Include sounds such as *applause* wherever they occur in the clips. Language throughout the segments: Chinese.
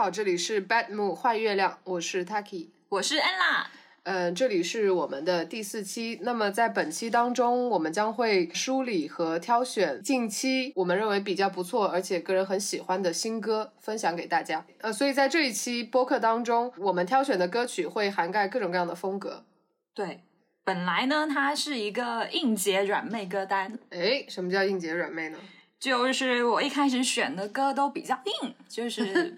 好，这里是 Bad Moon 坏月亮，我是 Taki，我是 Ella。嗯，这里是我们的第四期。那么在本期当中，我们将会梳理和挑选近期我们认为比较不错，而且个人很喜欢的新歌，分享给大家。呃，所以在这一期播客当中，我们挑选的歌曲会涵盖各种各样的风格。对，本来呢，它是一个应节软妹歌单。哎，什么叫应节软妹呢？就是我一开始选的歌都比较硬，就是。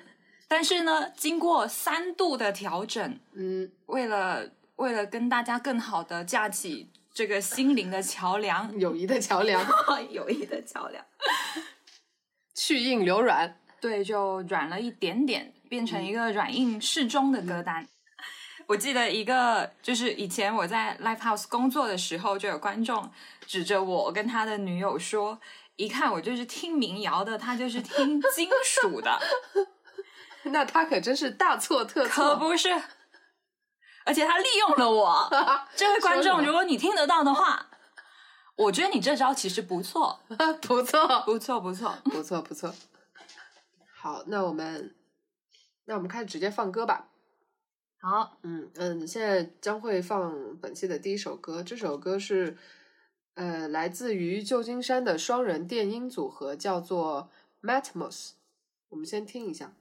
但是呢，经过三度的调整，嗯，为了为了跟大家更好的架起这个心灵的桥梁，*laughs* 友谊的桥梁，*laughs* 友谊的桥梁，去硬留软，对，就软了一点点，变成一个软硬适中的歌单。我记得一个，就是以前我在 Live House 工作的时候，就有观众指着我跟他的女友说：“一看我就是听民谣的，他就是听金属的。”那他可真是大错特错，可不是，而且他利用了我。*laughs* 这位观众，如果你听得到的话，我觉得你这招其实不错，*laughs* 不错，不错，不错，*laughs* 不错，不错。好，那我们，那我们开始直接放歌吧。好，嗯嗯，现在将会放本期的第一首歌，这首歌是呃来自于旧金山的双人电音组合，叫做 Matmos。我们先听一下。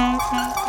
Mm-hmm.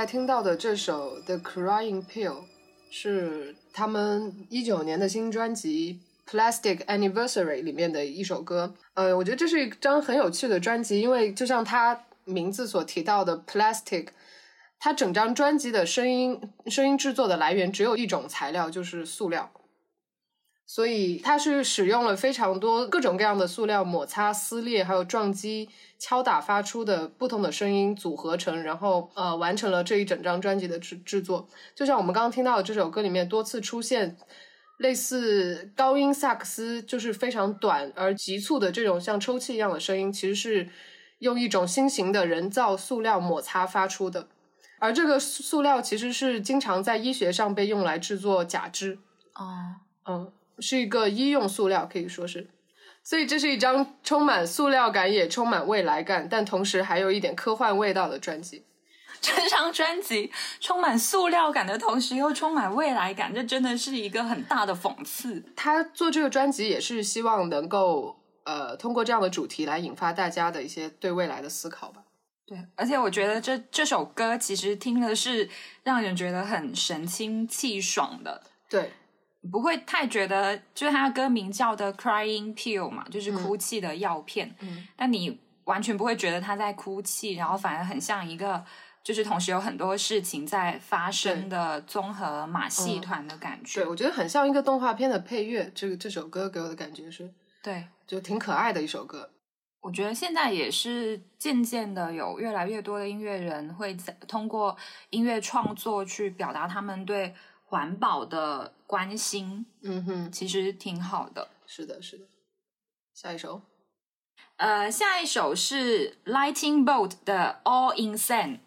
才听到的这首《The Crying Pill》是他们一九年的新专辑《Plastic Anniversary》里面的一首歌。呃，我觉得这是一张很有趣的专辑，因为就像它名字所提到的 “plastic”，它整张专辑的声音声音制作的来源只有一种材料，就是塑料。所以它是使用了非常多各种各样的塑料摩擦、撕裂，还有撞击、敲打发出的不同的声音组合成，然后呃完成了这一整张专辑的制制作。就像我们刚刚听到的这首歌里面多次出现类似高音萨克斯，就是非常短而急促的这种像抽泣一样的声音，其实是用一种新型的人造塑料摩擦发出的。而这个塑料其实是经常在医学上被用来制作假肢。哦，嗯。是一个医用塑料，可以说是，所以这是一张充满塑料感也充满未来感，但同时还有一点科幻味道的专辑。*laughs* 这张专辑充满塑料感的同时又充满未来感，这真的是一个很大的讽刺。他做这个专辑也是希望能够呃通过这样的主题来引发大家的一些对未来的思考吧。对，而且我觉得这这首歌其实听的是让人觉得很神清气爽的。对。不会太觉得，就是他的歌名叫的 Crying Pill 嘛，就是哭泣的药片。嗯，但你完全不会觉得他在哭泣，然后反而很像一个，就是同时有很多事情在发生的综合马戏团的感觉。对，我觉得很像一个动画片的配乐。这个这首歌给我的感觉是，对，就挺可爱的一首歌。我觉得现在也是渐渐的有越来越多的音乐人会在通过音乐创作去表达他们对。环保的关心，嗯哼，其实挺好的。是的，是的。下一首，呃，下一首是 Lighting Bolt 的 All Insane。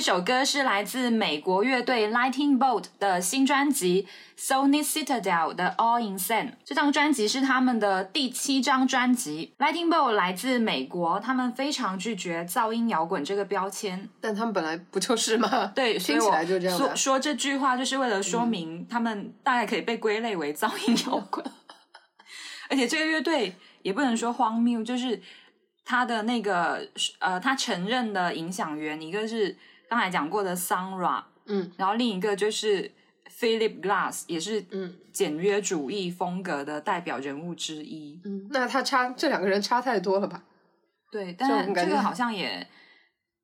这首歌是来自美国乐队 Lightning Bolt 的新专辑 Sony Citadel 的 All Insane。这张专辑是他们的第七张专辑。Lightning Bolt 来自美国，他们非常拒绝噪音摇滚这个标签。但他们本来不就是吗？对，听起来就这样说说这句话，就是为了说明他们大概可以被归类为噪音摇滚。*laughs* 而且这个乐队也不能说荒谬，就是。他的那个呃，他承认的影响源，一个是刚才讲过的 Sunra，嗯，然后另一个就是 Philip Glass，也是嗯简约主义风格的代表人物之一。嗯，那他差这两个人差太多了吧？对，但这个好像也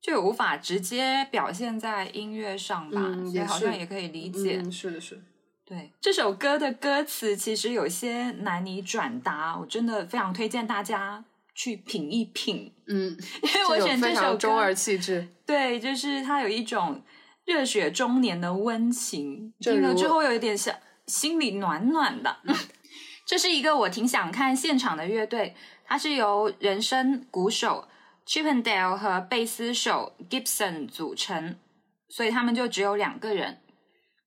就无法直接表现在音乐上吧，所以好像也可以理解。是的，是。对这首歌的歌词其实有些难以转达，我真的非常推荐大家。去品一品，嗯，*laughs* 因为我选这首歌，中二气质，对，就是它有一种热血中年的温情，听了之后有一点小心里暖暖的。*laughs* 这是一个我挺想看现场的乐队，它是由人声鼓手 Chippendale 和贝斯手 Gibson 组成，所以他们就只有两个人。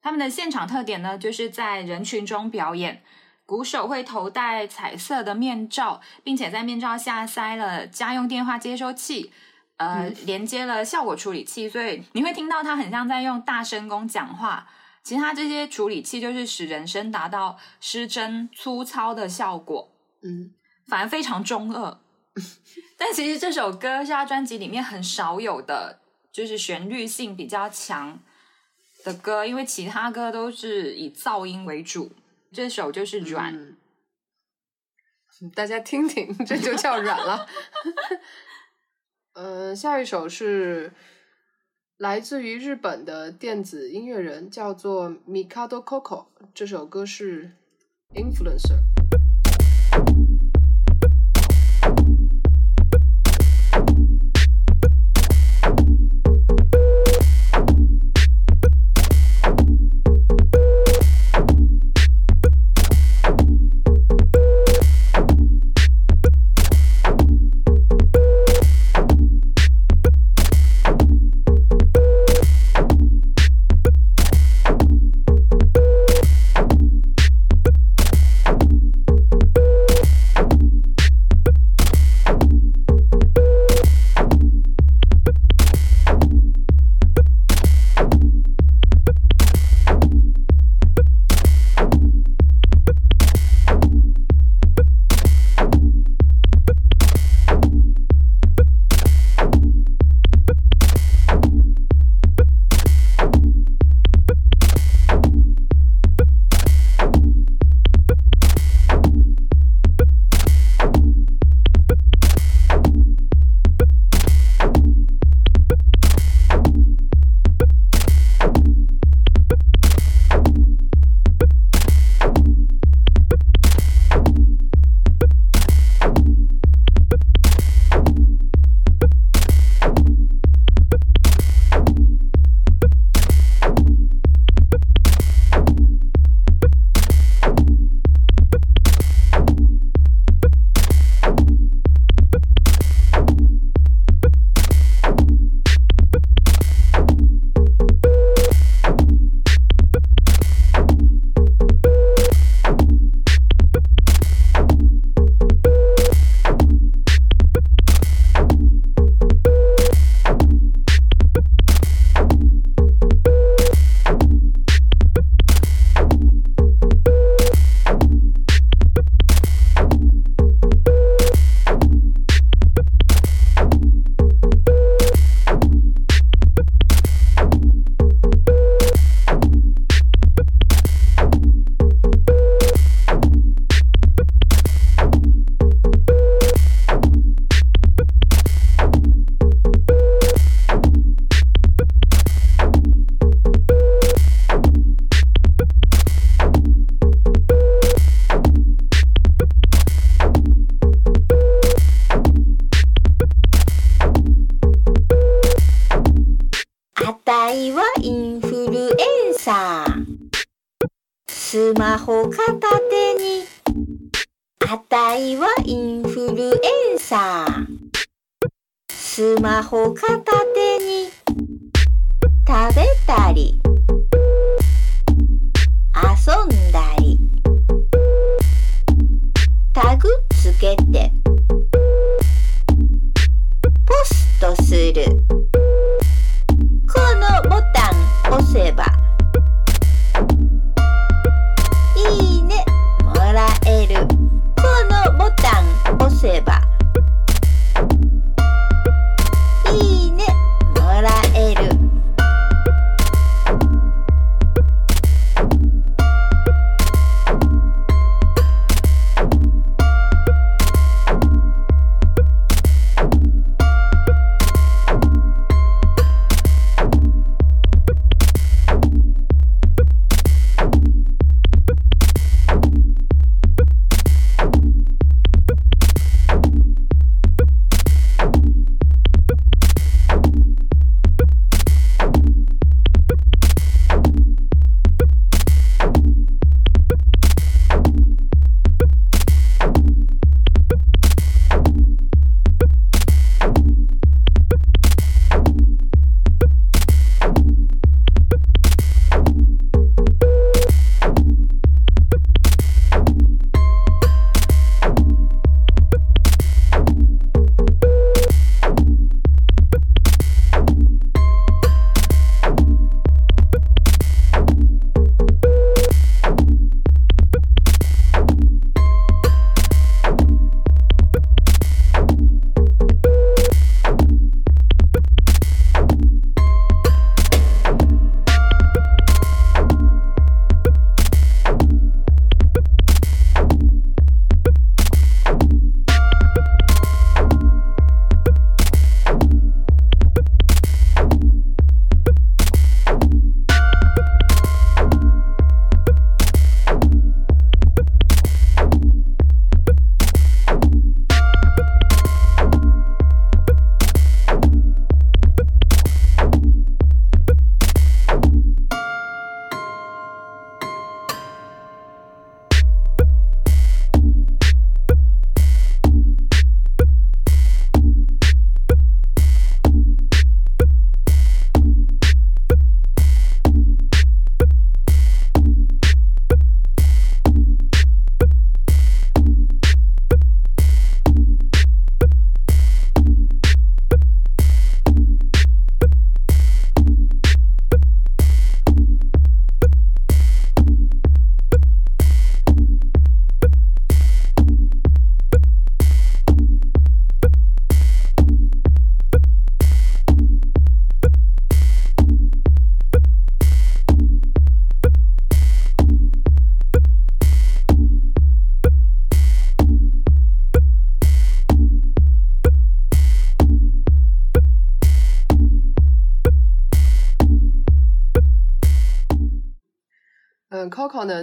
他们的现场特点呢，就是在人群中表演。鼓手会头戴彩色的面罩，并且在面罩下塞了家用电话接收器，呃，连接了效果处理器，所以你会听到他很像在用大声公讲话。其实他这些处理器就是使人声达到失真粗糙的效果，嗯，反而非常中二。*laughs* 但其实这首歌是他专辑里面很少有的，就是旋律性比较强的歌，因为其他歌都是以噪音为主。这首就是软，大家听听，这就叫软了。*laughs* 呃，下一首是来自于日本的电子音乐人，叫做 Mikado Coco。这首歌是 Influencer。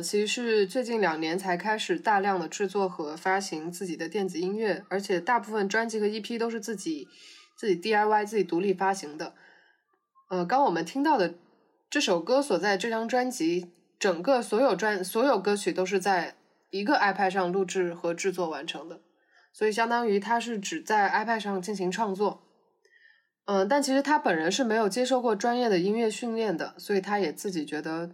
其实是最近两年才开始大量的制作和发行自己的电子音乐，而且大部分专辑和 EP 都是自己自己 DIY 自己独立发行的。呃，刚我们听到的这首歌所在这张专辑，整个所有专所有歌曲都是在一个 iPad 上录制和制作完成的，所以相当于他是只在 iPad 上进行创作。嗯，但其实他本人是没有接受过专业的音乐训练的，所以他也自己觉得。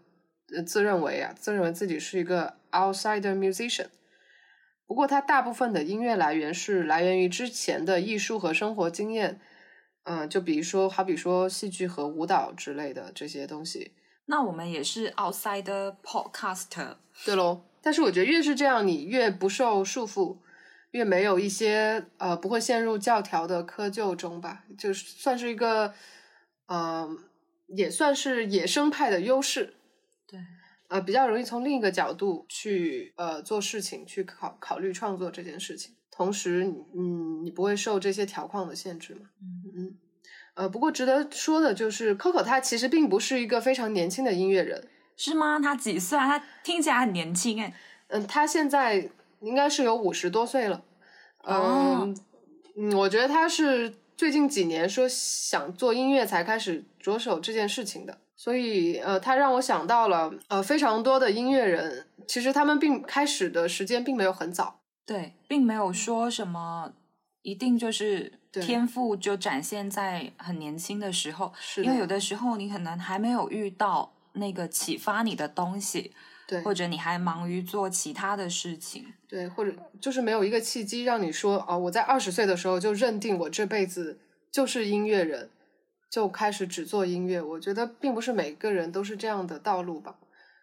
自认为啊，自认为自己是一个 outsider musician。不过，他大部分的音乐来源是来源于之前的艺术和生活经验。嗯，就比如说，好比说戏剧和舞蹈之类的这些东西。那我们也是 outsider podcaster，对喽。但是我觉得越是这样，你越不受束缚，越没有一些呃不会陷入教条的窠臼中吧，就是算是一个，嗯，也算是野生派的优势。对，呃，比较容易从另一个角度去呃做事情，去考考虑创作这件事情。同时，嗯，你不会受这些条框的限制嘛？嗯嗯。呃，不过值得说的就是，Coco 他其实并不是一个非常年轻的音乐人，是吗？他几岁啊？他听起来很年轻哎。嗯，他现在应该是有五十多岁了。嗯嗯，我觉得他是最近几年说想做音乐才开始着手这件事情的。所以，呃，他让我想到了，呃，非常多的音乐人，其实他们并开始的时间并没有很早，对，并没有说什么一定就是天赋就展现在很年轻的时候，是因为有的时候你可能还没有遇到那个启发你的东西，对或者你还忙于做其他的事情。对，或者就是没有一个契机让你说哦，我在二十岁的时候就认定我这辈子就是音乐人，就开始只做音乐。我觉得并不是每个人都是这样的道路吧。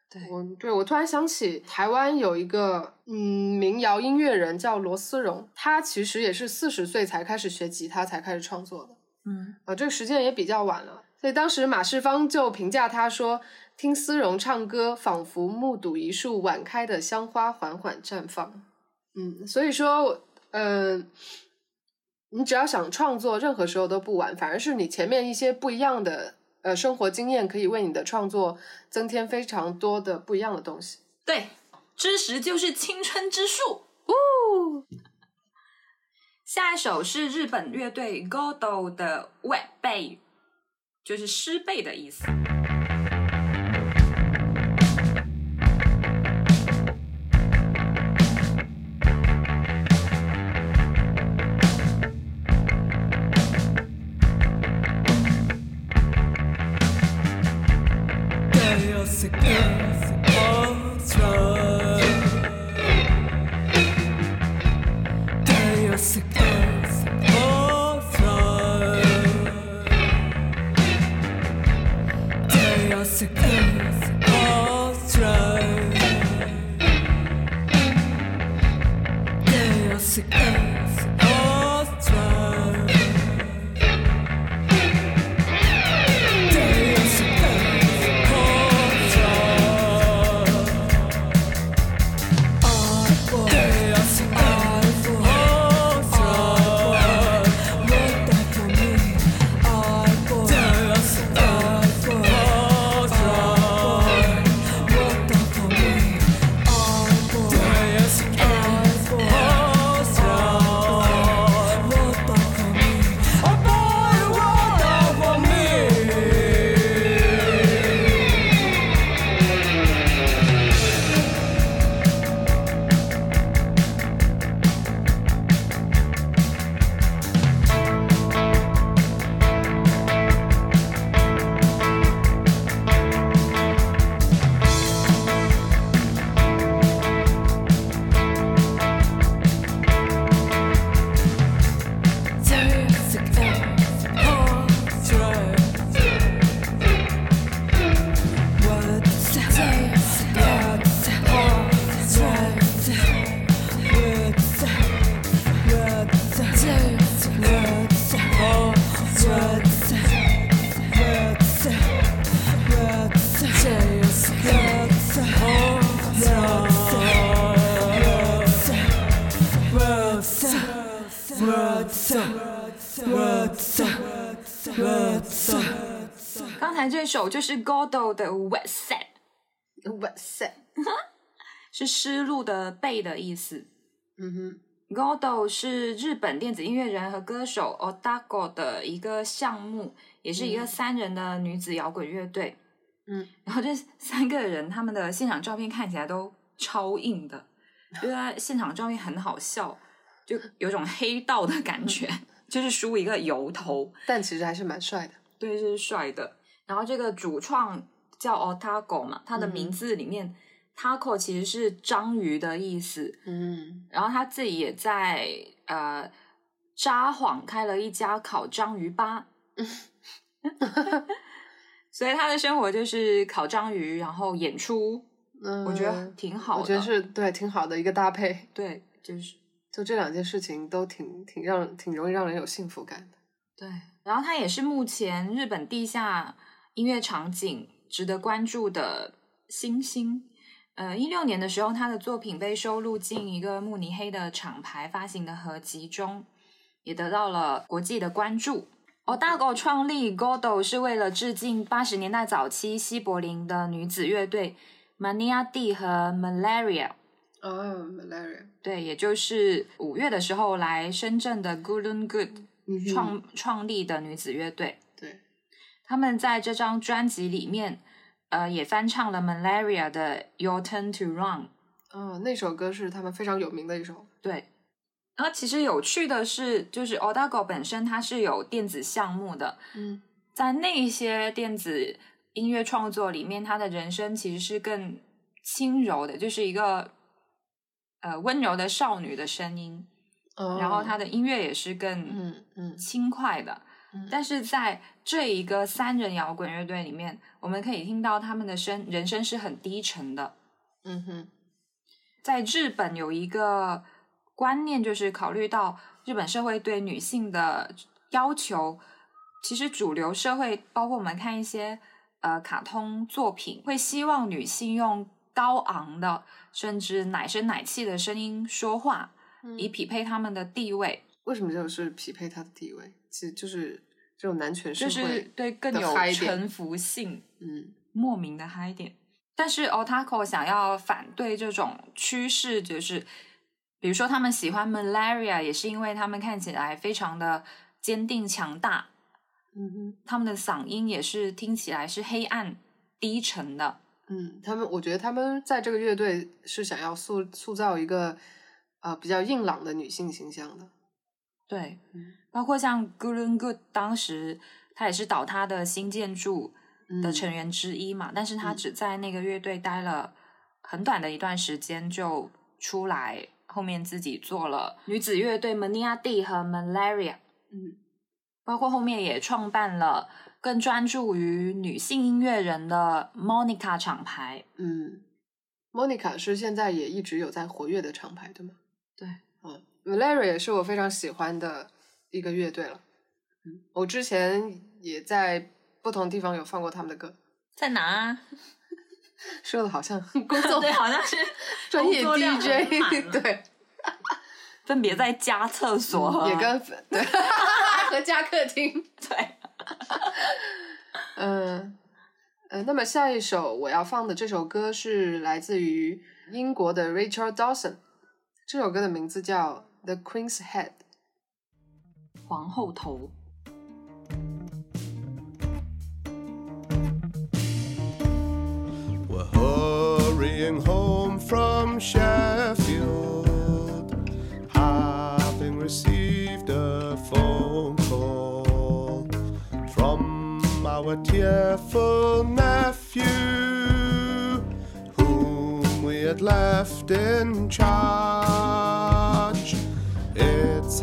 对，我对我突然想起台湾有一个嗯民谣音乐人叫罗思荣，他其实也是四十岁才开始学吉他，才开始创作的。嗯，啊，这个时间也比较晚了，所以当时马世芳就评价他说：“听思荣唱歌，仿佛目睹一束晚开的香花缓缓绽放。”嗯，所以说，嗯、你只要想创作，任何时候都不晚，反而是你前面一些不一样的呃生活经验，可以为你的创作增添非常多的不一样的东西。对，知识就是青春之树。哦，下一首是日本乐队 Godo 的 Wet Bay，就是湿背的意思。首就是 Godo 的 Wet Set，Wet Set，*laughs* 是湿漉的背的意思。嗯哼，Godo 是日本电子音乐人和歌手 Otago 的一个项目，也是一个三人的女子摇滚乐队。嗯，然后这三个人他们的现场照片看起来都超硬的，觉得他现场照片很好笑，就有种黑道的感觉，*laughs* 就是梳一个油头，但其实还是蛮帅的。对，是帅的。然后这个主创叫 Otago 嘛，他的嗯名字里面、taco 其实是章鱼的意思，嗯，然后他自己也在呃札幌开了一家烤章鱼吧，*laughs* 所以他的生活就是烤章鱼，然后演出，嗯我觉得挺好的。我觉得是对挺好的一个搭配。对，就是就这两件事情都挺挺让挺容易让人有幸福感的。对。然后他也是目前日本地下音乐场景值得关注的星星。呃，一六年的时候，他的作品被收录进一个慕尼黑的厂牌发行的合集中，也得到了国际的关注。Otago 创立 Godo 是为了致敬八十年代早期西柏林的女子乐队 Mania D 和 Malaria。啊，malaria，对，也就是五月的时候来深圳的 Good and Good 创、创立的女子乐队。对，他们在这张专辑里面，呃，也翻唱了 Malaria 的 Your Turn to Run。嗯，那首歌是他们非常有名的一首。对，然后其实有趣的是，就是 Odago 本身它是有电子项目的，嗯在那一些电子音乐创作里面，他的人声其实是更轻柔的，就是一个呃温柔的少女的声音，哦然后他的音乐也是更嗯嗯轻快的。嗯但是在这一个三人摇滚乐队里面，我们可以听到他们的声人声是很低沉的。嗯哼在日本有一个观念，就是考虑到日本社会对女性的要求，其实主流社会，包括我们看一些呃卡通作品，会希望女性用高昂的甚至奶声奶气的声音说话，以匹配他们的地位，为什么就是匹配他的地位？其实就是这种男权社会就会，是对更有嗨臣服性。嗯莫名的嗨点。但是 Otako 想要反对这种趋势，就是比如说他们喜欢 Malaria，也是因为他们看起来非常的坚定强大，嗯哼他们的嗓音也是听起来是黑暗低沉的。嗯，他们我觉得他们在这个乐队是想要塑塑造一个呃比较硬朗的女性形象的。对，嗯。包括像 and Good，当时他也是倒塌的新建筑的嗯。成员之一嘛，但是他嗯。只在那个乐队待了很短的一段时间就出来，后面自己做了女子乐队 Mania D 和 Malaria，嗯。包括后面也创办了更专注于女性音乐人的 Monica 厂牌。嗯，Monica 是现在也一直有在活跃的厂牌，对吗？对，嗯，Malaria 也是我非常喜欢的一个乐队了。嗯，我之前也在不同地方有放过他们的歌，在哪啊？*laughs* 说的好像 *laughs* 工作对，好像是 *laughs* 专业 DJ，对，分别在家、厕所和也跟对和家客厅。对。嗯呃，那么下一首我要放的这首歌是来自于英国的 Rachel Dawson，这首歌的名字叫《The Queen's Head》。皇后头。 We're hurrying home from Sheffield, having received a phone call from our tearful nephew, whom we had left in charge.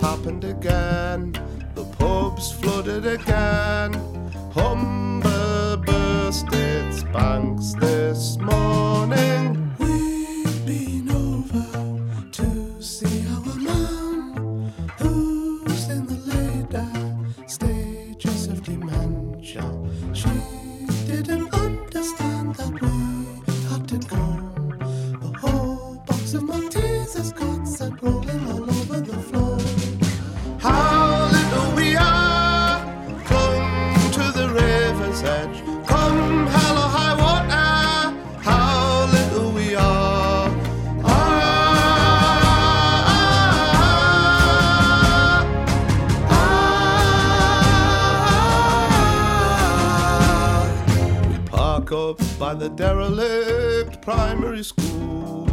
Happened again, the pub's flooded again. Humber burst its banks this morning. By the derelict primary school.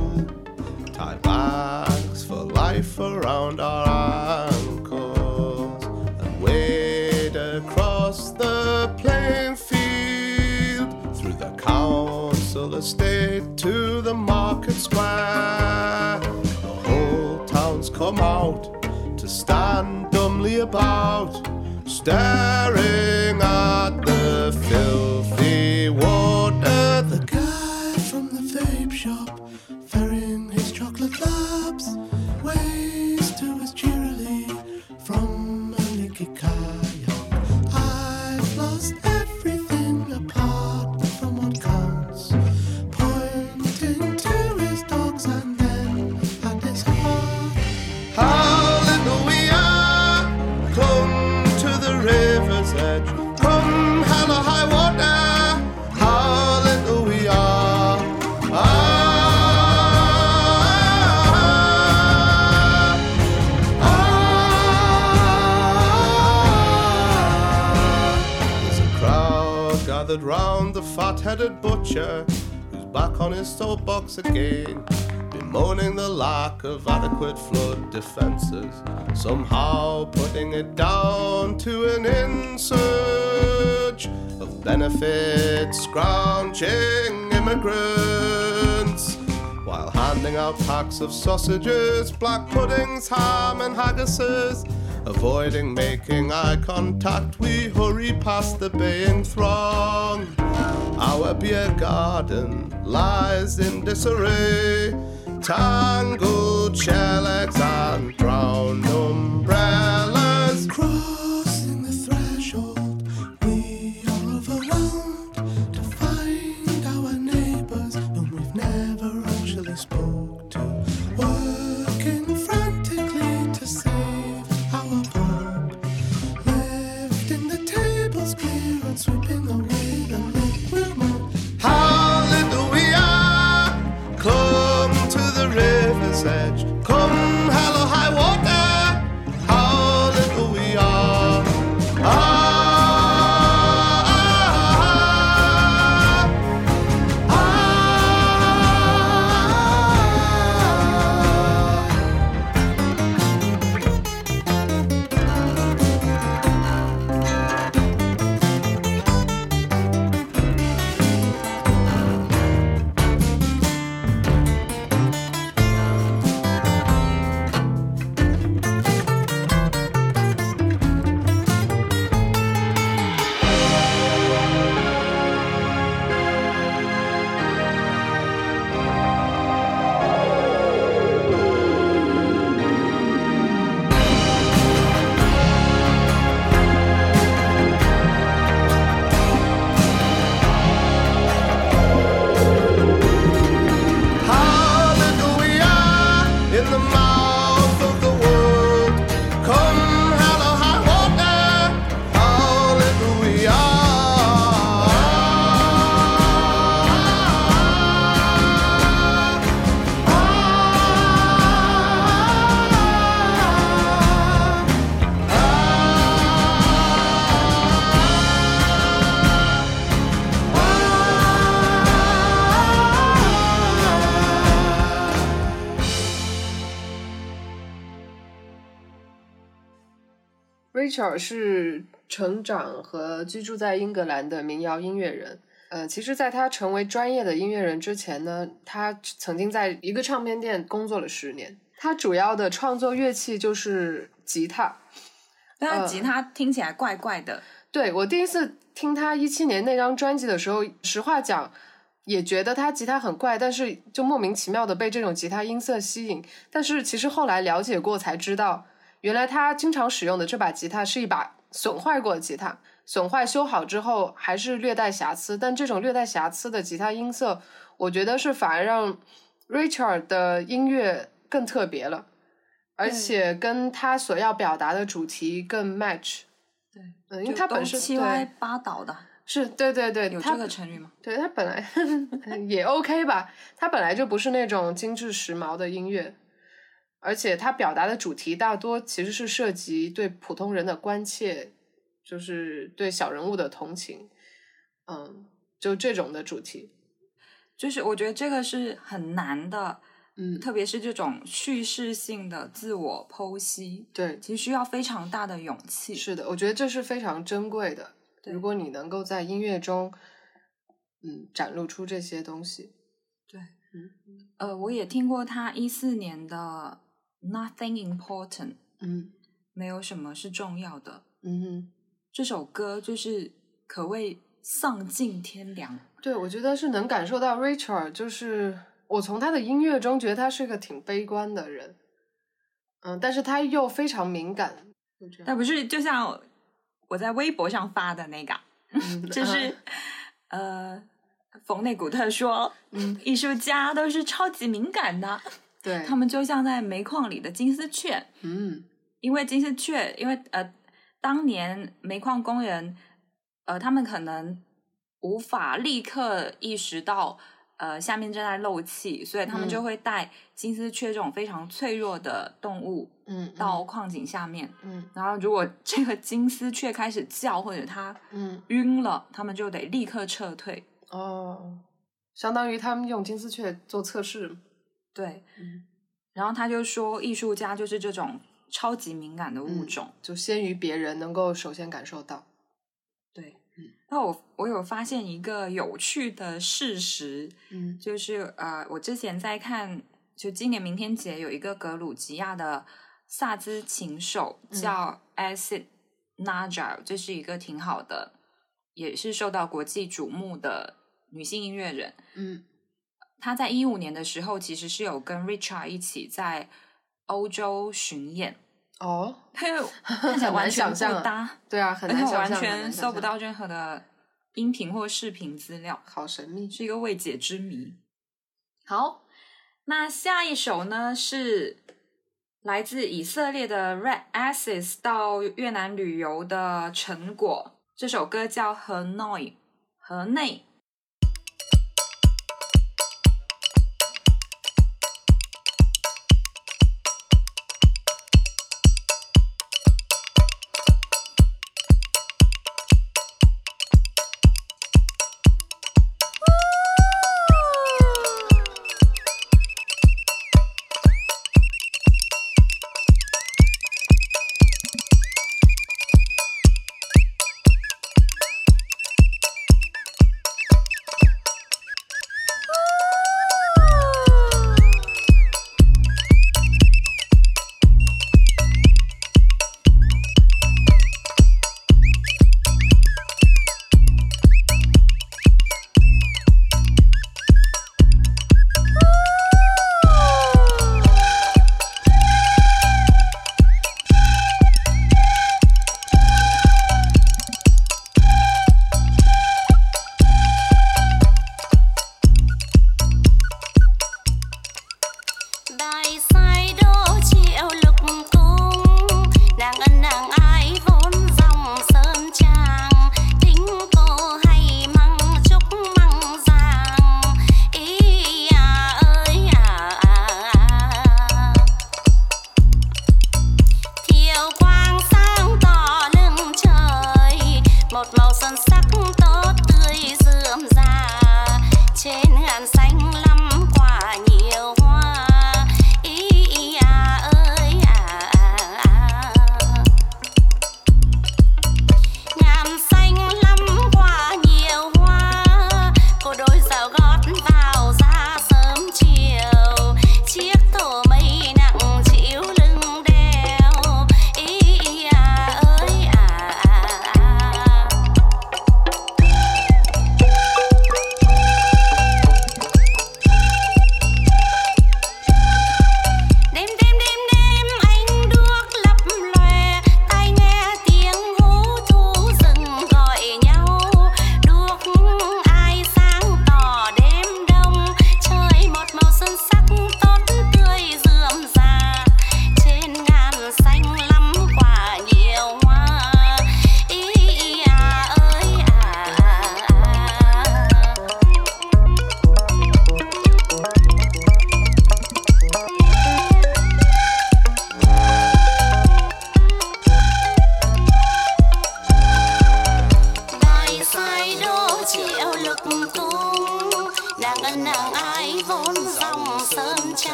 Tie bags for life around our ankles and wade across the playing field through the council estate to the market square. The whole town's come out to stand dumbly about, staring at the filthy water. Shop gathered round the fat-headed butcher who's back on his soapbox again. bemoaning the lack of adequate flood defences, somehow putting it down to an insurge of benefits scrounging immigrants. While handing out packs of sausages, black puddings, ham, and haggises. Avoiding making eye contact, we hurry past the baying throng. Our beer garden lies in disarray. Tangled shell eggs and drowned umbrellas. Crossing 是成长和居住在英格兰的民谣音乐人。呃，其实，在他成为专业的音乐人之前呢，他曾经在一个唱片店工作了十年。他主要的创作乐器就是吉他。但吉他听起来怪怪的，对我第一次听他一七年那张专辑的时候，实话讲，也觉得他吉他很怪，但是就莫名其妙的被这种吉他音色吸引。但是其实后来了解过才知道，原来他经常使用的这把吉他是一把损坏过的吉他，损坏修好之后还是略带瑕疵，但这种略带瑕疵的吉他音色，我觉得是反而让 Richard 的音乐更特别了，而且跟他所要表达的主题更 match。对，嗯，因为他本身七歪八倒的，是对对对，他有这个成语吗？对他本来 *laughs* 也 OK 吧，他本来就不是那种精致时髦的音乐，而且他表达的主题大多其实是涉及对普通人的关切，就是对小人物的同情，嗯，就这种的主题，就是我觉得这个是很难的，嗯，特别是这种叙事性的自我剖析，对，其实需要非常大的勇气。是的，我觉得这是非常珍贵的。如果你能够在音乐中，嗯，展露出这些东西，对，嗯呃，我也听过他一四年的《Nothing Important》，嗯。没有什么是重要的。嗯哼。这首歌就是可谓丧尽天良。对，我觉得是能感受到 Richard，就是我从他的音乐中觉得他是个挺悲观的人，嗯，但是他又非常敏感，那不是就像我在微博上发的那个，嗯。*laughs* 就是呃，冯内古特说，嗯，艺术家都是超级敏感的，对，他们就像在煤矿里的金丝雀，嗯。因为金丝雀，因为呃，当年煤矿工人，呃，他们可能无法立刻意识到，呃，下面正在漏气，所以他们嗯。就会带金丝雀这种非常脆弱的动物嗯到矿井下面。嗯。然后，如果 *laughs* 这个金丝雀开始叫，或者它嗯。晕了，他们就得立刻撤退。哦，相当于他们用金丝雀做测试，对，嗯然后他就说，艺术家就是这种超级敏感的物嗯种。就先于别人能够首先感受到。对嗯，那我我有发现一个有趣的事实，嗯就是呃，我之前在看，就今年明天节有一个格鲁吉亚的萨兹琴手嗯叫 Acid Najar，、这是一个挺好的，也是受到国际瞩目的女性音乐人。嗯她在一五年的时候，其实是有跟 Richard 一起在欧洲巡演，哦，他又 *laughs* 看起来完全不搭，对啊，很而且难想象，完全搜不到任何的音频或视频资料。好神秘。是一个未解之谜。好，那下一首呢是来自以色列的 Red Asses 到越南旅游的成果。这首歌叫《河内》，河内。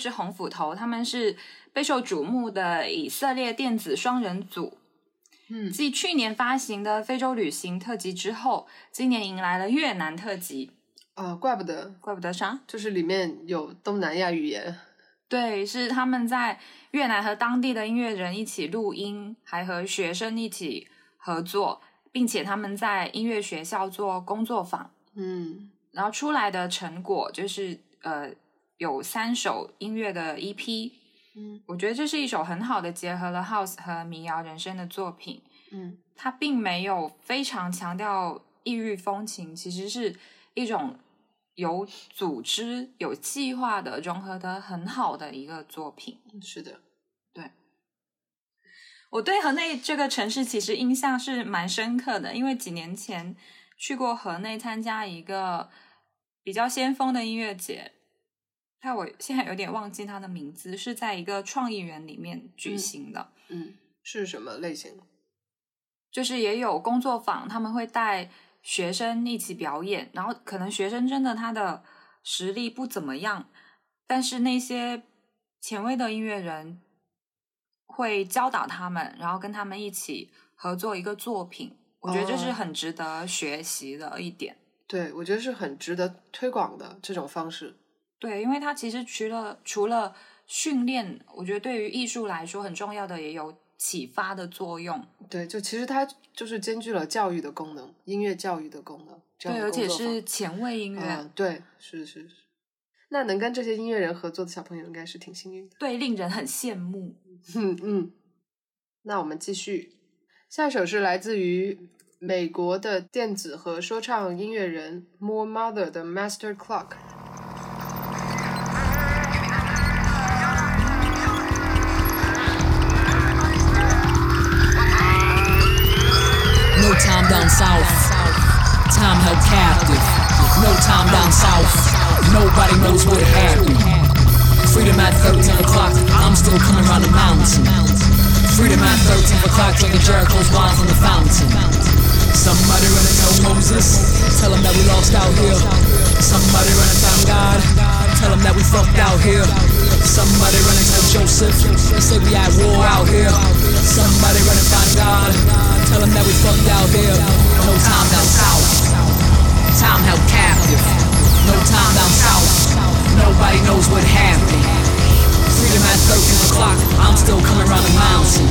是红斧头，他们是备受瞩目的以色列电子双人组。嗯继去年发行的非洲旅行特辑之后，今年迎来了越南特辑。啊，怪不得，怪不得啥？就是里面有东南亚语言。对，是他们在越南和当地的音乐人一起录音，还和学生一起合作，并且他们在音乐学校做工作坊。嗯然后出来的成果就是呃有三首音乐的 EP，嗯我觉得这是一首很好的结合了 House 和民谣人声的作品。嗯它并没有非常强调异域风情，其实是一种有组织、有计划的融合的很好的一个作品。是的，对我对河内这个城市其实印象是蛮深刻的，因为几年前去过河内参加一个比较先锋的音乐节，但我现在有点忘记它的名字，是在一个创意园里面举行的，嗯，是什么类型？就是也有工作坊，他们会带学生一起表演，然后可能学生真的他的实力不怎么样，但是那些前卫的音乐人会教导他们，然后跟他们一起合作一个作品。我觉得这是哦很值得学习的一点。对，我觉得是很值得推广的这种方式。对，因为它其实除了除了训练，我觉得对于艺术来说很重要的也有启发的作用。对，就其实它就是兼具了教育的功能，音乐教育的功能。对，而且是前卫音乐，嗯，对，是是是。那能跟这些音乐人合作的小朋友应该是挺幸运的。对，令人很羡慕。*laughs* 嗯嗯。那我们继续，下一首是来自于美国的电子和说唱音乐人 More Mother 的 Master Clock。South. Time held captive. No time down south. Nobody knows what happened. Freedom at 13 o'clock. I'm still coming round the mountain. Freedom at 13 o'clock. Drinking Jericho's wine from the fountain. Somebody run and tell Moses. Tell him that we lost out here. Somebody run and tell God. Tell him that we fucked out here. Somebody run and tell Joseph. They say we at war out here. Somebody run and find God. Tell him that we fucked out here. No time down south. Time held captive. No time down south. Nobody knows what happened. Freedom at 13 o'clock. I'm still coming round the mountain.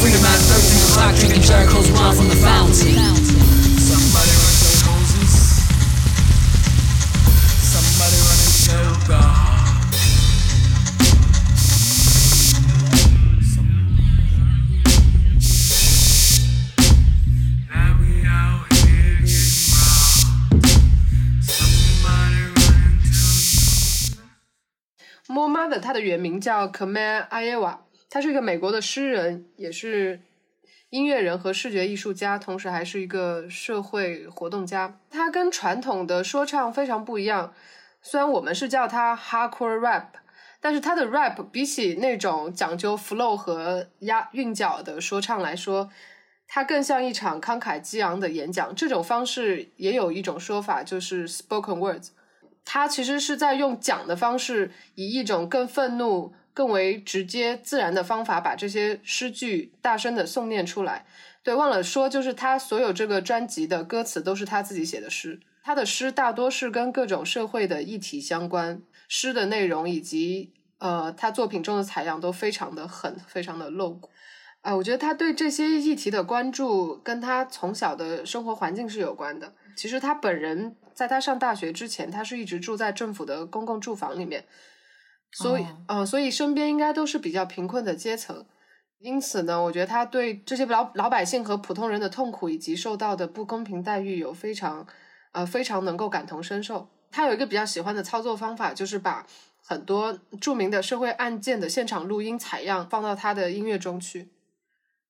Freedom at 13 o'clock. Drinking Jericho's wine from the fountain. 原名叫 Kamal Ayewa，他是一个美国的诗人，也是音乐人和视觉艺术家，同时还是一个社会活动家。他跟传统的说唱非常不一样，虽然我们是叫他 Hardcore Rap，但是他的 rap 比起那种讲究 flow 和押韵脚的说唱来说，它更像一场慷慨激昂的演讲。这种方式也有一种说法，就是 spoken words。他其实是在用讲的方式，以一种更愤怒、更为直接、自然的方法，把这些诗句大声的诵念出来。对，忘了说，就是他所有这个专辑的歌词都是他自己写的诗。他的诗大多是跟各种社会的议题相关，诗的内容以及呃他作品中的采样都非常的狠，非常的露骨。啊、我觉得他对这些议题的关注跟他从小的生活环境是有关的。其实他本人在他上大学之前，他是一直住在政府的公共住房里面，所以，哦呃，所以身边应该都是比较贫困的阶层。因此呢，我觉得他对这些老老百姓和普通人的痛苦以及受到的不公平待遇有非常，呃，非常能够感同身受。他有一个比较喜欢的操作方法，就是把很多著名的社会案件的现场录音采样放到他的音乐中去。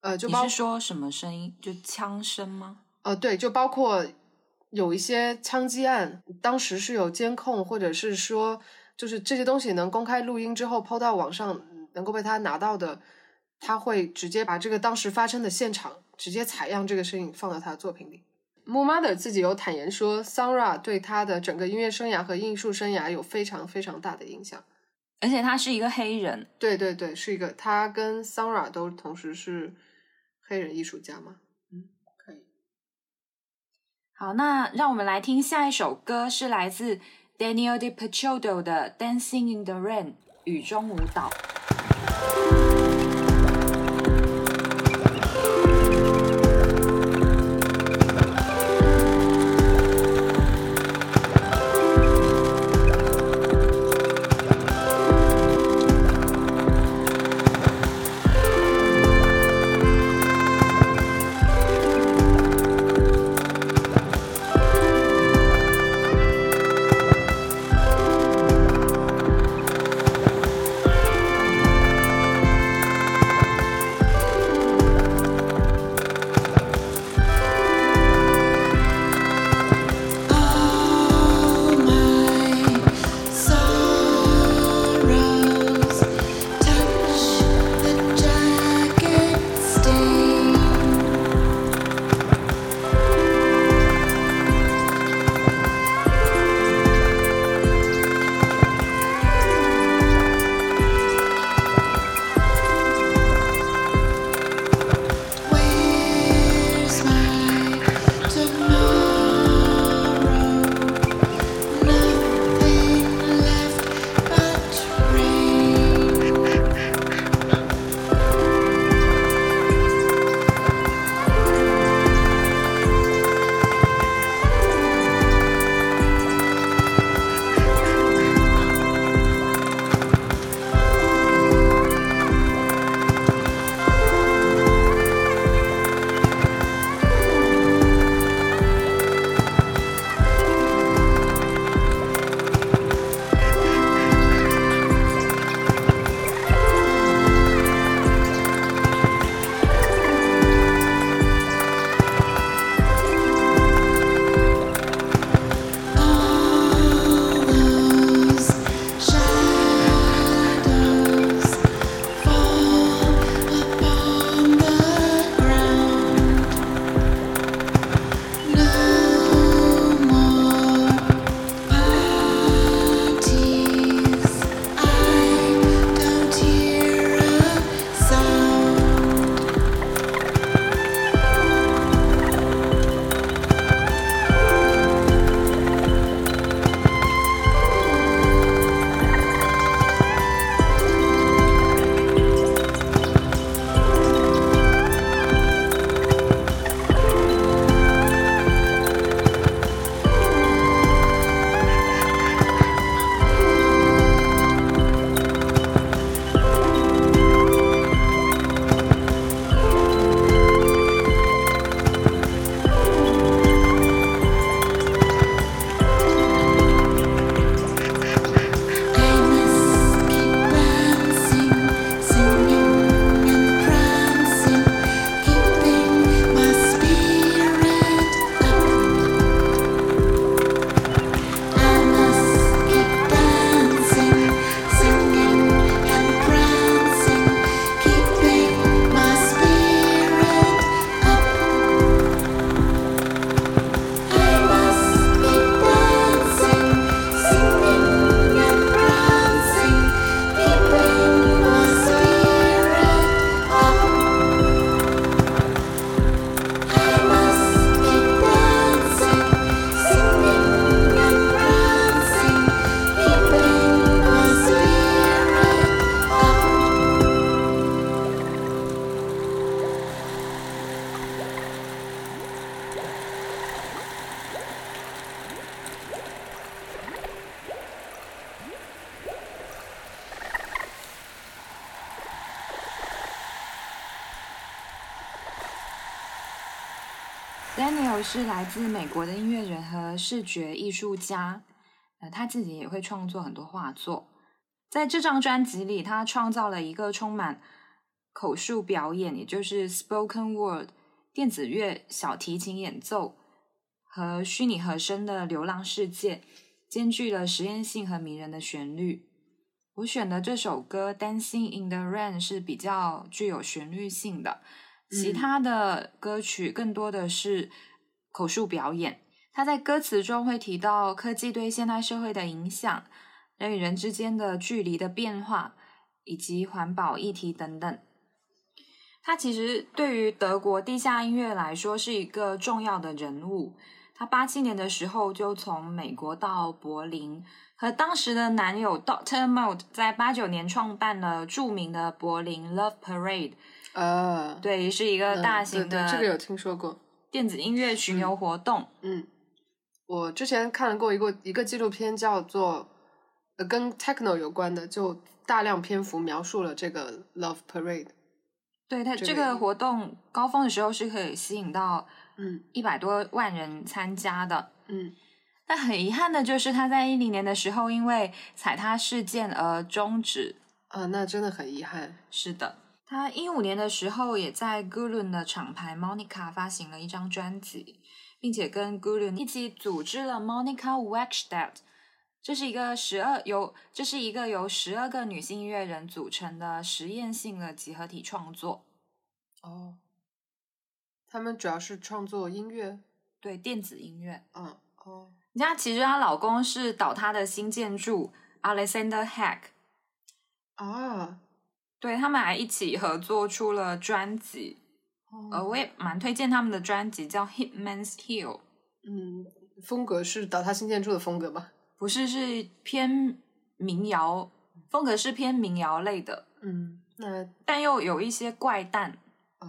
呃，就你包是说什么声音？就枪声吗？呃，对，就包括有一些枪击案，当时是有监控，或者是说，就是这些东西能公开录音之后抛到网上，能够被他拿到的，他会直接把这个当时发生的现场直接采样这个声音放到他的作品里。木 mother 自己有坦言说，Sara 对他的整个音乐生涯和艺术生涯有非常非常大的影响。而且他是一个黑人，对对对，是一个，他跟 Sara 都同时是黑人艺术家嘛。好，那让我们来听下一首歌，是来自 Daniel DePachodo 的《Dancing in the Rain》雨中舞蹈。是来自美国的音乐人和视觉艺术家，呃，他自己也会创作很多画作。在这张专辑里，他创造了一个充满口述表演，也就是 spoken word 电子乐、小提琴演奏和虚拟和声的流浪世界，兼具了实验性和迷人的旋律。我选的这首歌《Dancing in the Rain》是比较具有旋律性的，其他的歌曲更多的是口述表演。他在歌词中会提到科技对现代社会的影响，人与人之间的距离的变化，以及环保议题等等。他其实对于德国地下音乐来说是一个重要的人物。他八七年的时候就从美国到柏林，和当时的男友 Doctor Mode 在八九年创办了著名的柏林 Love Parade，呃，对，是一个嗯大型的对对这个有听说过。电子音乐巡游活动。嗯，我之前看过一个一个纪录片，叫做呃跟 techno 有关的，就大量篇幅描述了这个 Love Parade。对它这这个个活动高峰的时候是可以吸引到嗯一百多万人参加的。嗯但很遗憾的就是，他在一零年的时候因为踩踏事件而终止。啊，那真的很遗憾。是的，他一五年的时候也在 Gulun 的厂牌 Monica 发行了一张专辑，并且跟 Gulun 一起组织了 Monica Werkstatt。这是一个十二由这是一个由十二个女性音乐人组成的实验性的集合体创作，哦，他们主要是创作音乐。对电子音乐。嗯哦你看，其实她老公是倒塌的新建筑 Alexander Hack，啊，对他们还一起合作出了专辑，呃，哦我也蛮推荐他们的专辑，叫《Hitman's Hill》，嗯，风格是倒塌新建筑的风格吗？不是是偏民谣风格，是偏民谣类的，嗯，那但又有一些怪诞。啊，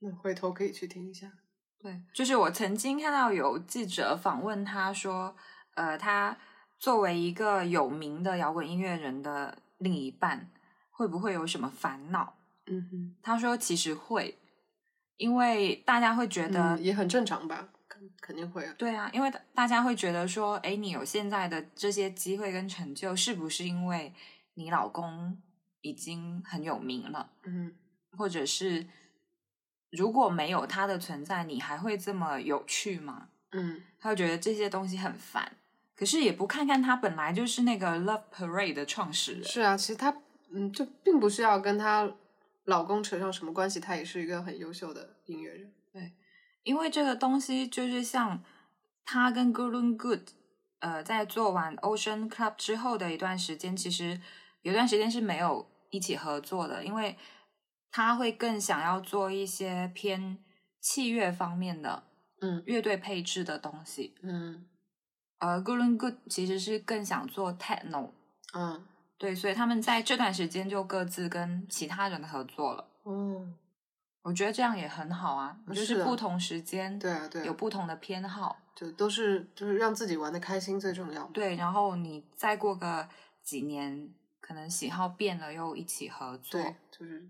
那回头可以去听一下。对，就是我曾经看到有记者访问他说，呃，他作为一个有名的摇滚音乐人的另一半，会不会有什么烦恼？嗯哼，他说其实会，因为大家会觉得，嗯，也很正常吧？肯肯定会啊。对啊，因为大大家会觉得说，哎，你有现在的这些机会跟成就，是不是因为你老公已经很有名了，嗯或者是如果没有他的存在，你还会这么有趣吗？嗯他会觉得这些东西很烦，可是也不看看他本来就是那个 Love Parade 的创始人，是啊，其实她嗯，就并不是要跟她老公扯上什么关系，她也是一个很优秀的音乐人。对因为这个东西就是像她跟 g o o d n Good，呃，在做完 Ocean Club 之后的一段时间，其实有段时间是没有一起合作的，因为她会更想要做一些偏器乐方面的嗯。乐队配置的东西，嗯。而 g o o d n Good 其实是更想做 Techno，嗯对，所以他们在这段时间就各自跟其他人合作了。嗯，我觉得这样也很好啊，就是不同时间对啊对啊有不同的偏好。就都是就是让自己玩的开心最重要。对，然后你再过个几年，可能喜好变了，又一起合作。对，就是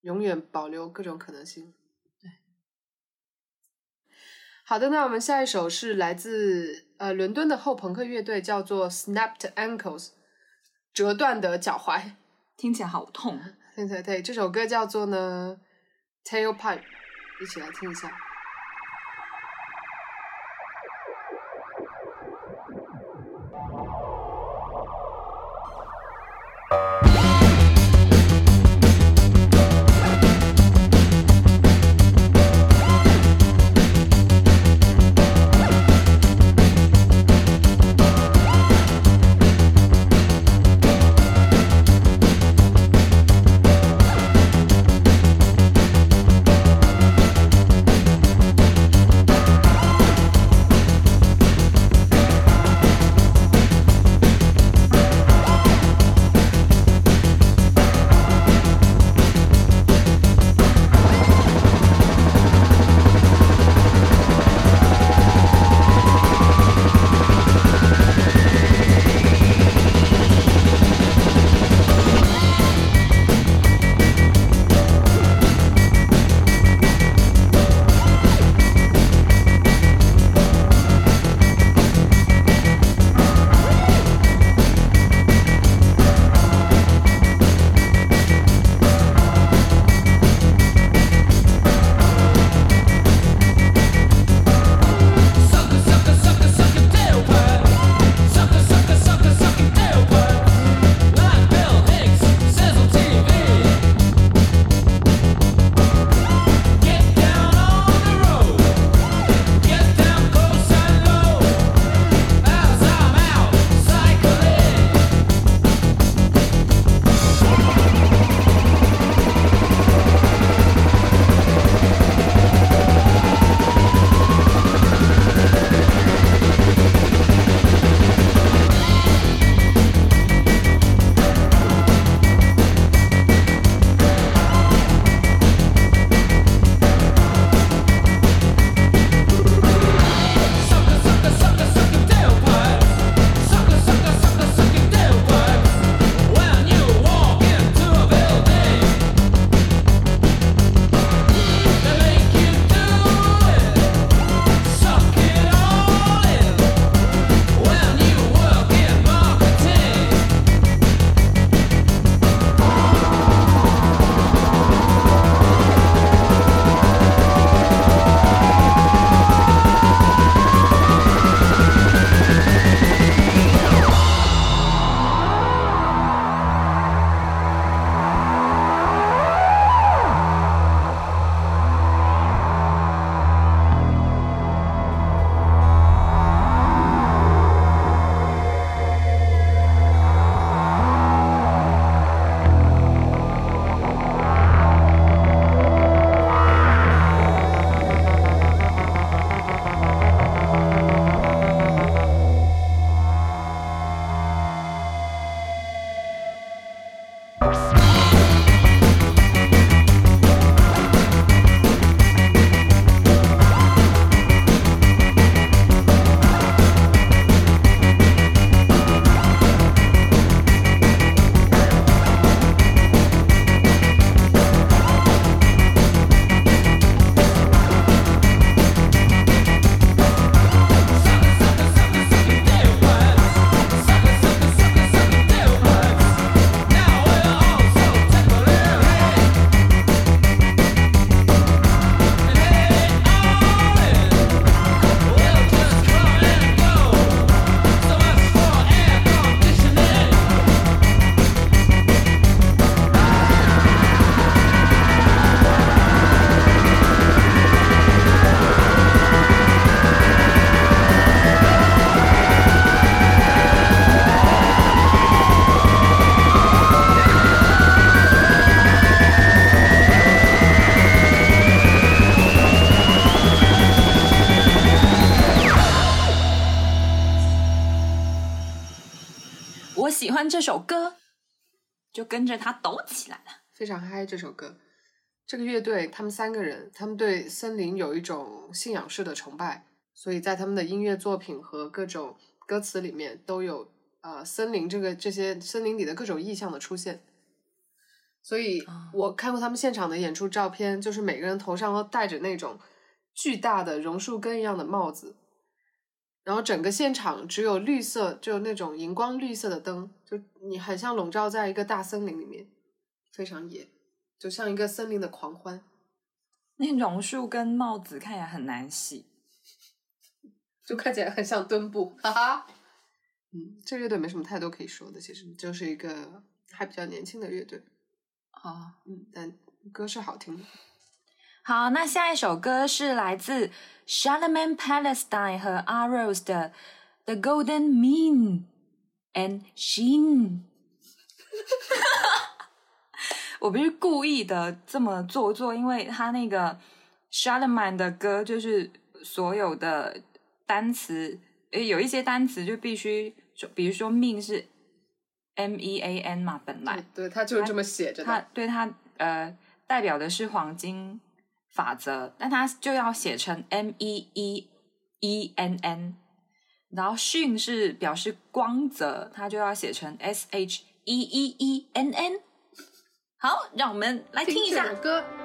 永远保留各种可能性。对，好的，那我们下一首是来自呃伦敦的后朋克乐队，叫做 Snapped Ankles，折断的脚踝。听起来好痛。对对对，这首歌叫做呢 Tailpipe，一起来听一下。欢这首歌，就跟着他抖起来了。非常嗨这首歌。这个乐队，他们三个人，他们对森林有一种信仰式的崇拜，所以在他们的音乐作品和各种歌词里面都有呃森林这个这些森林里的各种意象的出现。所以我看过他们现场的演出照片，就是每个人头上都戴着那种巨大的榕树根一样的帽子，然后整个现场只有绿色，就那种荧光绿色的灯，就你很像笼罩在一个大森林里面，非常野，就像一个森林的狂欢。那榕树跟帽子看起来很难洗，就看起来很像墩布，哈哈。嗯，这乐队没什么太多可以说的，其实就是一个还比较年轻的乐队，啊，嗯，但歌是好听的。好，那下一首歌是来自 Charlemagne Palestine 和 a Rose 的《The Golden Mean and Sheen *laughs*》。我不是故意的这么做作，因为他那个 Charlemagne 的歌就是所有的单词，诶，有一些单词就必须，就比如说 mean 是 M E A N 嘛，本来对，他就是这么写着它的。对他呃代表的是黄金法则，但他就要写成 M E E E N N，然后 she 是表示光泽，它就要写成 S H E E E N N。好，让我们来听一下这。首歌。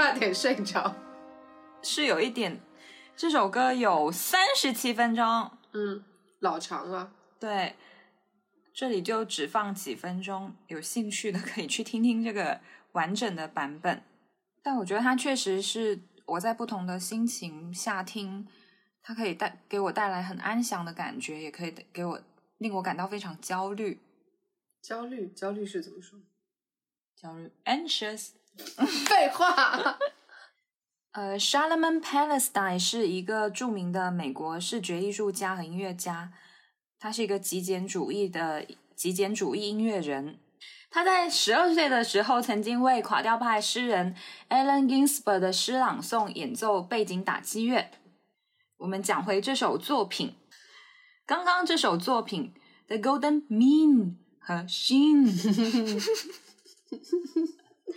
差点睡着。是有一点，这首歌有三十七分钟，嗯，老长了。对，这里就只放几分钟，有兴趣的可以去听听这个完整的版本。但我觉得它确实是我在不同的心情下听，它可以带给我带来很安详的感觉，也可以给我令我感到非常焦虑。焦虑，焦虑是怎么说？焦虑 anxious。*laughs* 废话。*laughs* 呃，Charlemagne Palestine 是一个著名的美国视觉艺术家和音乐家，他是一个极简主义的极简主义音乐人。他在十二岁的时候，曾经为垮掉派诗人 Allen Ginsberg 的诗朗诵演奏背景打击乐。我们讲回这首作品，刚刚这首作品《The Golden Mean》和《Sheen》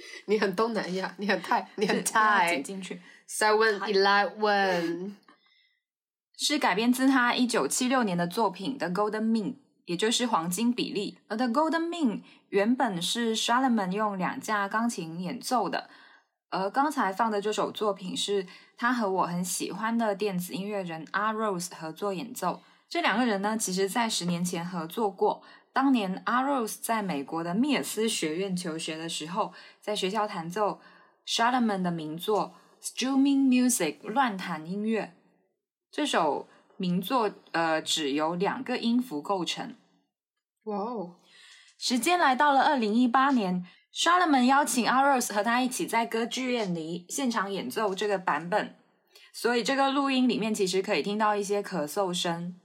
*laughs* 你很东南亚，你很泰，你很要泰剪。进去。Seven Eleven，是改编自他一九七六年的作品《The Golden Mean》，也就是黄金比例。而《The Golden Mean》原本是 Charlemagne 用两架钢琴演奏的，而刚才放的这首作品是他和我很喜欢的电子音乐人 R Rose 合作演奏。这两个人呢，其实在十年前合作过。当年 R Rose 在美国的密尔斯学院求学的时候，在学校弹奏 Charlemagne 的名作 Streaming Music 乱弹音乐。这首名作呃只由两个音符构成。哇哦，时间来到了二零一八年 s h a l e m a n 邀请阿 Rose 和他一起在歌剧院里现场演奏这个版本，所以这个录音里面其实可以听到一些咳嗽声。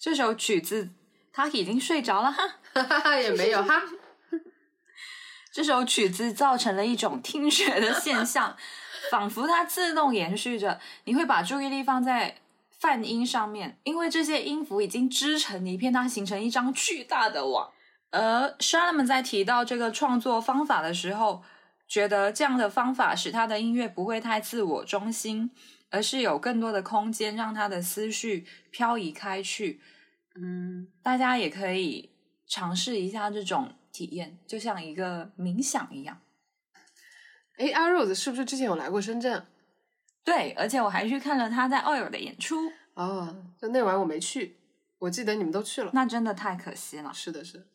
这首曲子他已经睡着了哈。哈哈哈，也没有哈。这首曲子造成了一种听觉的现象，仿佛它自动延续着。你会把注意力放在泛音上面，因为这些音符已经织成一片，它形成一张巨大的网。而 s h a l m 在提到这个创作方法的时候，觉得这样的方法使他的音乐不会太自我中心，而是有更多的空间让他的思绪漂移开去。嗯，大家也可以尝试一下这种体验，就像一个冥想一样。哎，阿 Rose 是不是之前有来过深圳？对，而且我还去看了他在奥友的演出，哦，就那晚我没去，我记得你们都去了。那真的太可惜了，是的，是。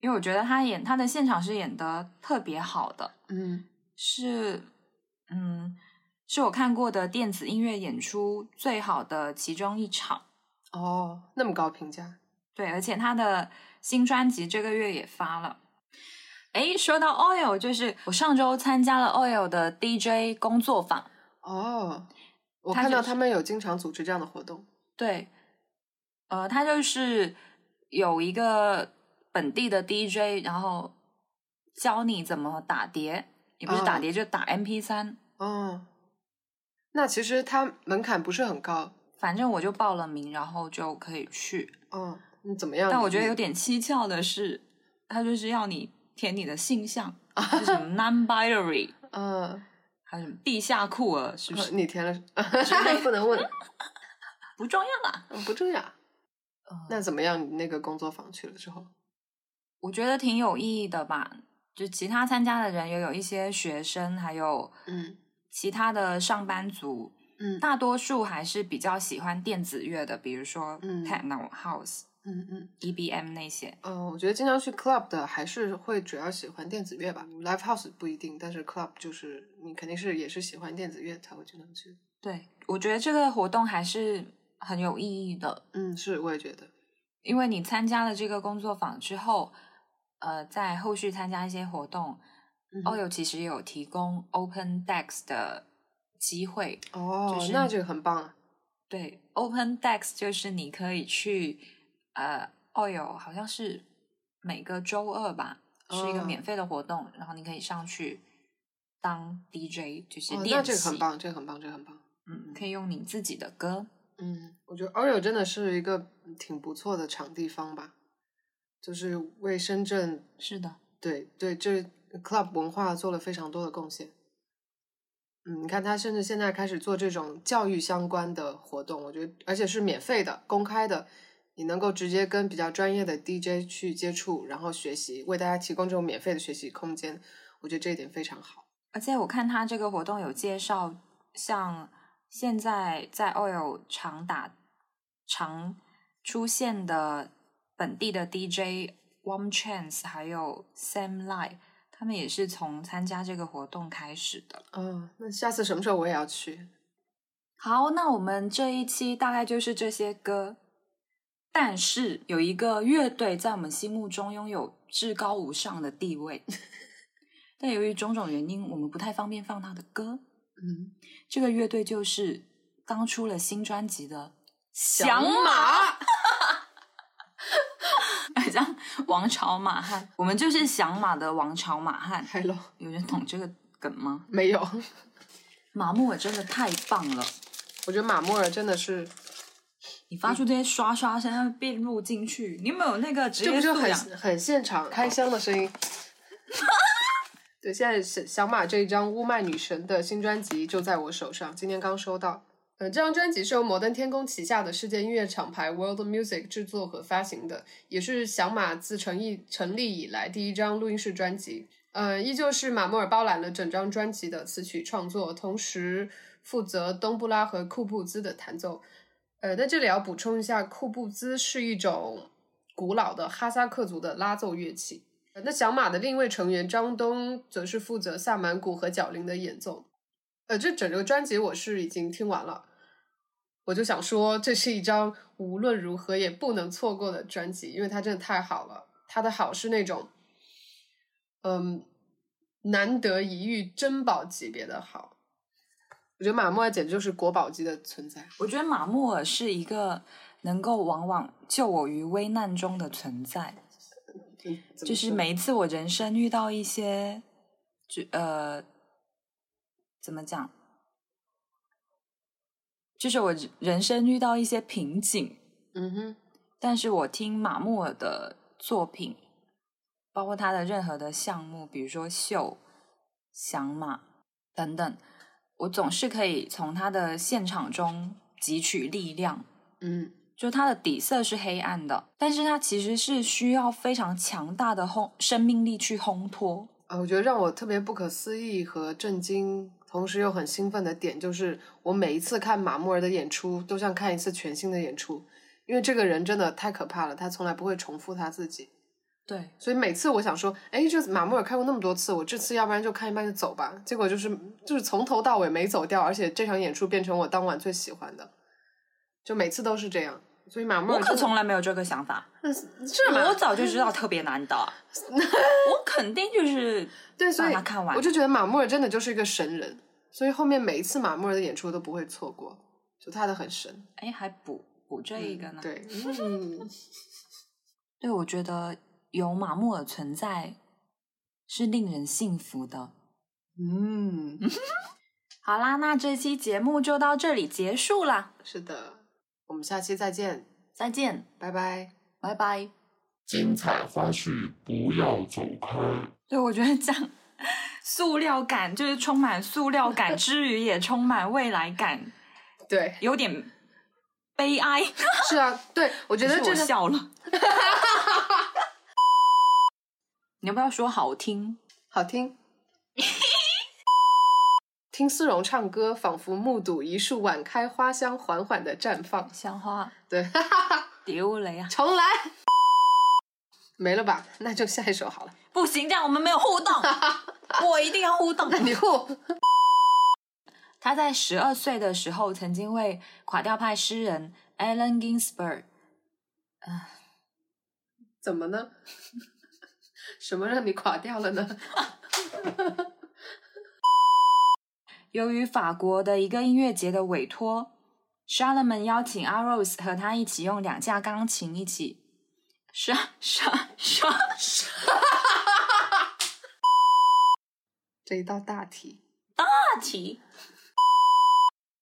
因为我觉得他演他的现场是演的特别好的，嗯是嗯，是我看过的电子音乐演出最好的其中一场。哦，那么高评价。对，而且他的新专辑这个月也发了。哎，说到 Oil，就是我上周参加了 Oil 的 DJ 工作坊。哦，我看到他们有经常组织这样的活动。对，呃，他就是有一个本地的 DJ，然后教你怎么打碟，也不是打哦碟，就打 MP 三。哦，那其实他门槛不是很高。反正我就报了名，然后就可以去。哦，你怎么样？但我觉得有点蹊跷的是，他就是要你填你的性向，*laughs* 是什么 non-binary，*laughs* 嗯，还有什么地下酷儿，是不是？你填了，*laughs* 不能问，不重要啦。嗯不重要。那怎么样？你那个工作坊去了之后，我觉得挺有意义的吧。就其他参加的人也有一些学生，还有嗯其他的上班族，嗯大多数还是比较喜欢电子乐的，比如说嗯 techno house、嗯嗯 EBM 那些。嗯，我觉得经常去 club 的还是会主要喜欢电子乐吧，live house 不一定，但是 club 就是你肯定是也是喜欢电子乐才会经常去。对，我觉得这个活动还是很有意义的。嗯，是，我也觉得。因为你参加了这个工作坊之后，呃，在后续参加一些活动，嗯、，OYO 其实有提供 Open Dex 的机会。哦，就是那这个很棒啊。对，Open Dex 就是你可以去，呃，欧友好像是每个周二吧，是一个哦免费的活动，然后你可以上去当 DJ，就是哦，那。这个很棒，这个很棒，这个很棒。嗯，可以用你自己的歌。嗯，我觉得 oil 真的是一个挺不错的场地方吧，就是为深圳是的，对对这 club 文化做了非常多的贡献。嗯，你看他甚至现在开始做这种教育相关的活动，我觉得而且是免费的、公开的，你能够直接跟比较专业的 DJ 去接触，然后学习，为大家提供这种免费的学习空间，我觉得这一点非常好。而且我看他这个活动有介绍，像现在在 Oil 常打常出现的本地的 DJ Warm Chance，还有 Sam Light，他们也是从参加这个活动开始的。嗯，那下次什么时候我也要去？好，那我们这一期大概就是这些歌，但是有一个乐队在我们心目中拥有至高无上的地位，*laughs* 但由于种种原因，我们不太方便放他的歌。嗯，这个乐队就是刚出了新专辑的响马，*laughs* 好像王朝马汉。我们就是响马的王朝马汉。，Hello，有人懂这个梗吗？没有。马木尔真的太棒了，我觉得马木尔真的是，你发出这些刷刷声，它会变录进去。你有没有那个职这不就很养？很现场开箱的声音？对，现在小小马这一张《乌麦女神》的新专辑就在我手上，今天刚收到。呃，这张专辑是由摩登天空旗下的世界音乐厂牌 World Music 制作和发行的，也是小马自成立成立以来第一张录音室专辑。呃，依旧是马莫尔包揽了整张专辑的词曲创作，同时负责东布拉和库布兹的弹奏。呃，在这里要补充一下，库布兹是一种古老的哈萨克族的拉奏乐器。那响马的另一位成员张东则是负责萨满鼓和角铃的演奏。呃，这整个专辑我是已经听完了，我就想说，这是一张无论如何也不能错过的专辑，因为它真的太好了。它的好是那种，嗯，难得一遇珍宝级别的好。我觉得马莫尔简直就是国宝级的存在。我觉得马莫尔是一个能够往往救我于危难中的存在。嗯就是每一次我人生遇到一些，就呃，怎么讲？就是我人生遇到一些瓶颈，嗯哼，但是我听马穆尔的作品，包括他的任何的项目，比如说秀、响马等等，我总是可以从他的现场中汲取力量。嗯就他的底色是黑暗的，但是他其实是需要非常强大的烘生命力去烘托。啊，我觉得让我特别不可思议和震惊，同时又很兴奋的点，就是我每一次看马穆尔的演出，都像看一次全新的演出，因为这个人真的太可怕了，他从来不会重复他自己。对，所以每次我想说，哎，这马穆尔开过那么多次，我这次要不然就看一半就走吧。结果就是就是从头到尾没走掉，而且这场演出变成我当晚最喜欢的，就每次都是这样。所以马穆我可尔真的从来没有这个想法，是吗？我早就知道 *laughs* 特别难的，*laughs* 我肯定就是 *laughs* 对，所以看完我就觉得马穆尔真的就是一个神人，所以后面每一次马穆尔的演出都不会错过，就他的很神。哎还补补这一个呢。对，嗯，对，我觉得有马木尔存在是令人幸福的。嗯，*laughs* 好啦，那这期节目就到这里结束啦，是的，我们下期再见，再见，拜拜。拜拜。精彩花絮不要走开。*laughs* 对，我觉得这样塑料感就是充满塑料感之余，也充满未来感，*laughs* 对，有点悲哀。是啊，对，我觉可是我得这个笑了。你要不要说好听？好听。*laughs* 听丝绒唱歌，仿佛目睹一束晚开花香缓缓的绽放。香花对，*laughs* 丢了呀！重来。没了吧？那就下一首好了。不行，这样我们没有互动。*laughs* 我一定要互动。你互他在十二岁的时候，曾经为垮掉派诗人 Allen Ginsberg 怎么呢？什么让你垮掉了呢？*laughs* 由于法国的一个音乐节的委托 s h a l e m a n 邀请阿 Rose 和他一起用两架钢琴一起刷刷刷刷这一道大题。大题。